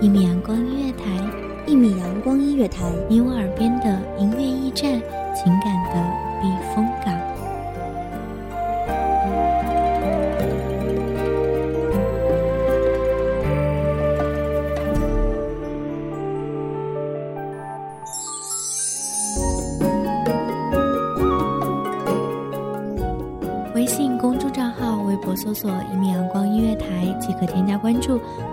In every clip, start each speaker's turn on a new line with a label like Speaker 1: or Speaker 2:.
Speaker 1: 一米阳光音乐台，
Speaker 2: 一米阳光音乐台，
Speaker 1: 你我耳边的音乐驿站，情感的避风港。微信公众账号、微博搜索“一米阳光音乐台”即可添加关注。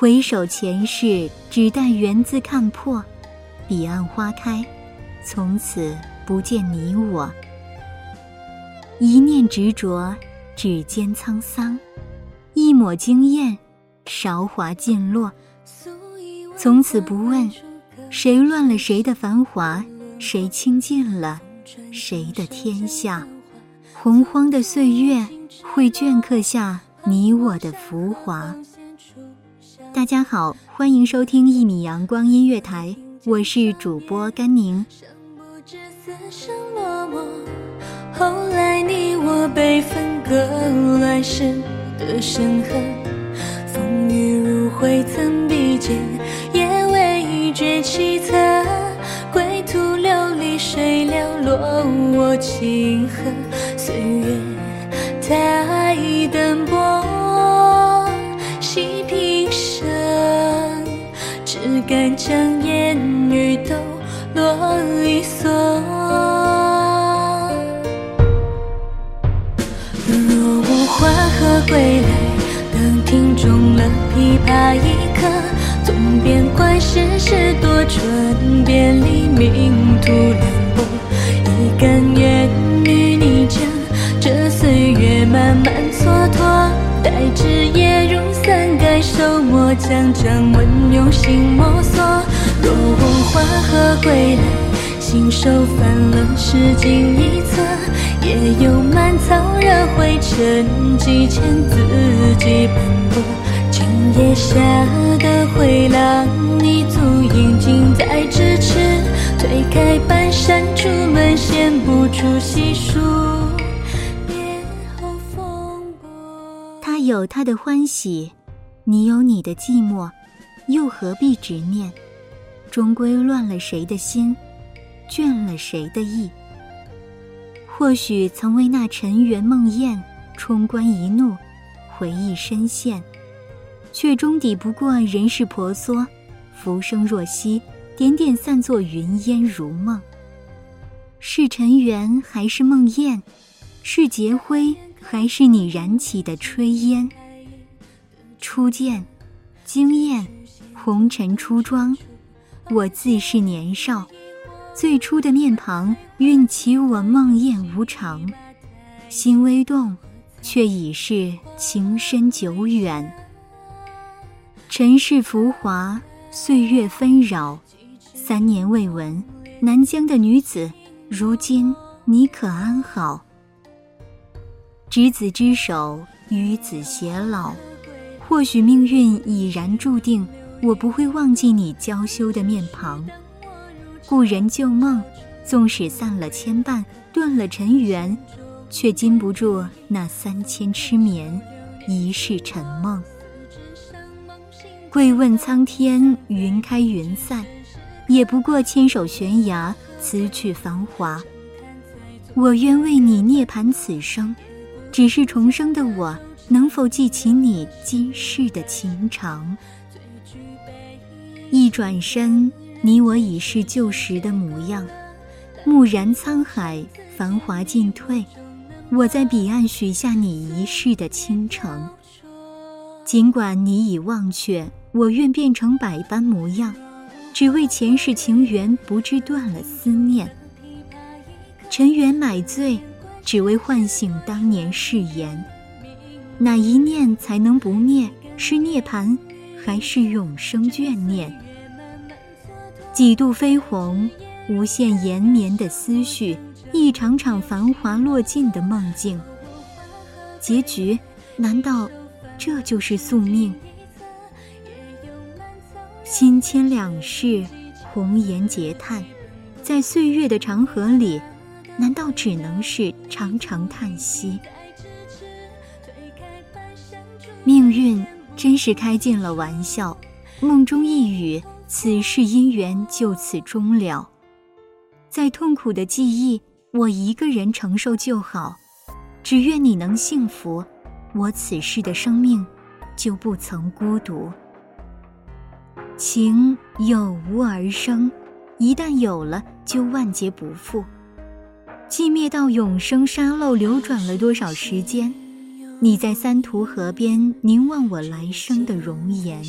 Speaker 3: 回首前世，只待缘字看破。彼岸花开，从此不见你我。一念执着，指尖沧桑；一抹惊艳，韶华尽落。从此不问，谁乱了谁的繁华，谁倾尽了谁的天下。洪荒的岁月，会镌刻下你我的浮华。大家好，欢迎收听一米阳光音乐台，我是主播甘宁。
Speaker 4: 至此生落寞后来你我被分割，来世的深恨，风雨如晦曾比肩，也未觉凄恻。归途流离谁寥落，我情恨，敢将言语都啰里嗦。若无花何归来？当听中了琵琶一刻，纵边观世事多转变，黎明突然破。一甘将掌纹用心摸索。若问花何归来，信手翻了诗经一册，也有满草惹灰尘，几千字迹斑驳。今夜下的回廊，你足印近在咫尺。推开半扇，出门闲不住细数。
Speaker 3: 他有他的欢喜，你有你的寂寞，又何必执念？终归乱了谁的心，倦了谁的意。或许曾为那尘缘梦魇，冲冠一怒，回忆深陷，却终抵不过人世婆娑。浮生若息，点点散作云烟如梦。是尘缘还是梦魇？是劫灰还是你燃起的炊烟？初见，惊艳，红尘初妆。我自是年少，最初的面庞运起我梦魇无常，心微动，却已是情深久远。尘世浮华，岁月纷扰，三年未闻南疆的女子，如今你可安好？执子之手，与子偕老，或许命运已然注定。我不会忘记你娇羞的面庞，故人旧梦，纵使散了牵绊，断了尘缘，却禁不住那三千痴眠，一世沉梦。跪问苍天，云开云散，也不过牵手悬崖，辞去繁华。我愿为你涅槃此生，只是重生的我，能否记起你今世的情长？一转身，你我已是旧时的模样。蓦然沧海，繁华尽退，我在彼岸许下你一世的倾城。尽管你已忘却，我愿变成百般模样，只为前世情缘不至断了思念。尘缘买醉，只为唤醒当年誓言。哪一念才能不灭？是涅槃，还是永生眷念？几度飞鸿，无限延绵的思绪，一场场繁华落尽的梦境。结局，难道？这就是宿命。心牵两世，红颜劫叹，在岁月的长河里，难道只能是长长叹息？命运真是开尽了玩笑，梦中一语，此世姻缘就此终了。再痛苦的记忆，我一个人承受就好，只愿你能幸福。我此世的生命，就不曾孤独。情有无而生，一旦有了，就万劫不复。寂灭到永生，沙漏流转了多少时间？你在三途河边凝望我来生的容颜，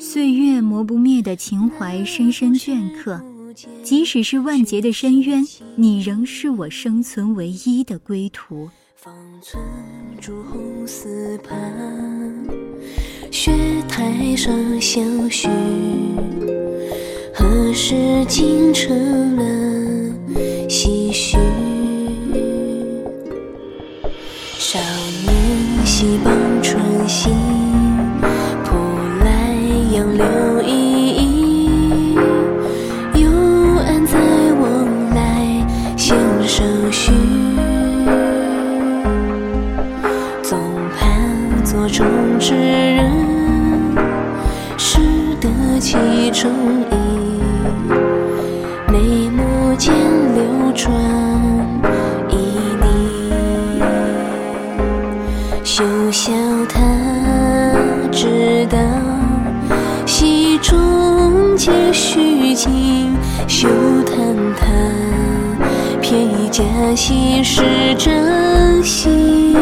Speaker 3: 岁月磨不灭的情怀深深镌刻。即使是万劫的深渊，你仍是我生存唯一的归途。方寸朱红丝畔，雪台上相许。何时竟成了几畔春溪，浦来杨柳依依。有恩在我来，先生须。总盼座中之人，识得其中意。笑他知道，戏中皆虚情。休叹他偏以假戏是真心。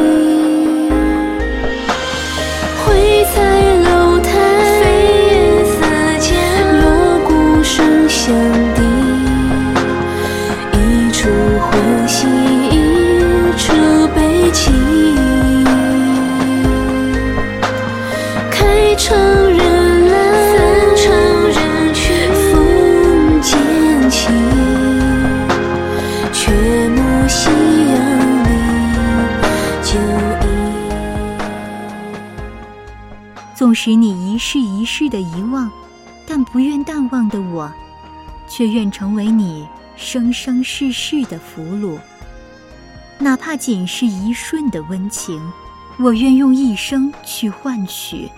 Speaker 3: 纵使你一世一世的遗忘，但不愿淡忘的我，却愿成为你生生世世的俘虏。哪怕仅是一瞬的温情，我愿用一生去换取。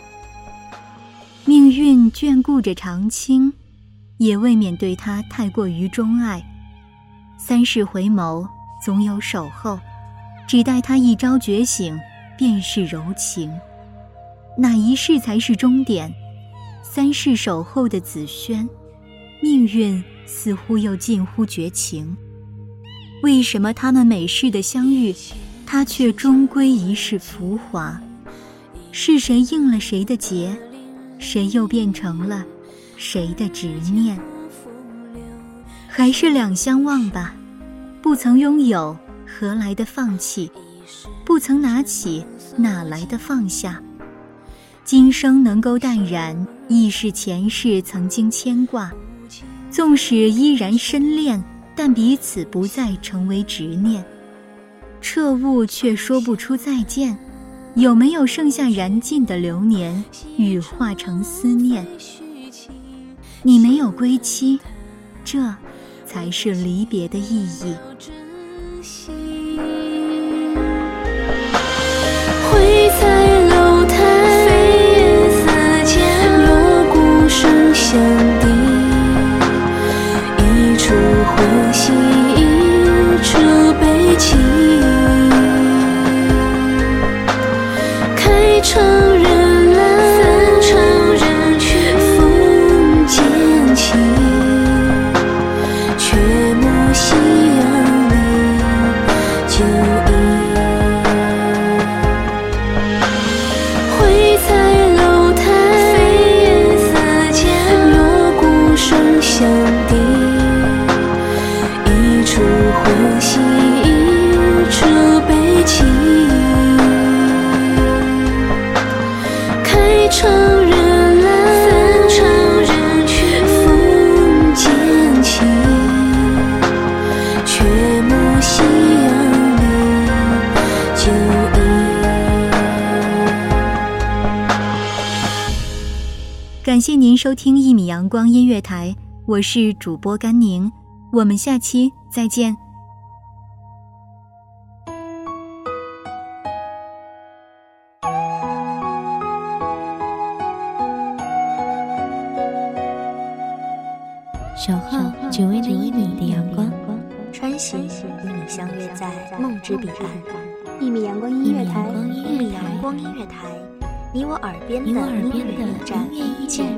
Speaker 3: 命运眷顾着长青，也未免对他太过于钟爱。三世回眸，总有守候，只待他一朝觉醒，便是柔情。哪一世才是终点？三世守候的紫萱，命运似乎又近乎绝情。为什么他们每世的相遇，他却终归一世浮华？是谁应了谁的劫？谁又变成了谁的执念？还是两相忘吧。不曾拥有，何来的放弃？不曾拿起，哪来的放下？今生能够淡然，亦是前世曾经牵挂。纵使依然深恋，但彼此不再成为执念。彻悟却说不出再见，有没有剩下燃尽的流年，羽化成思念？你没有归期，这才是离别的意义。
Speaker 4: 相抵，
Speaker 3: 您收听一米阳光音乐台，我是主播甘宁，我们下期再见。
Speaker 1: 守候只为那一米的阳光，
Speaker 5: 穿行与你相约在梦之彼岸。一米阳光音乐台，一米阳光音乐台，你我耳边的
Speaker 1: 你我耳边的
Speaker 5: 音乐驿站，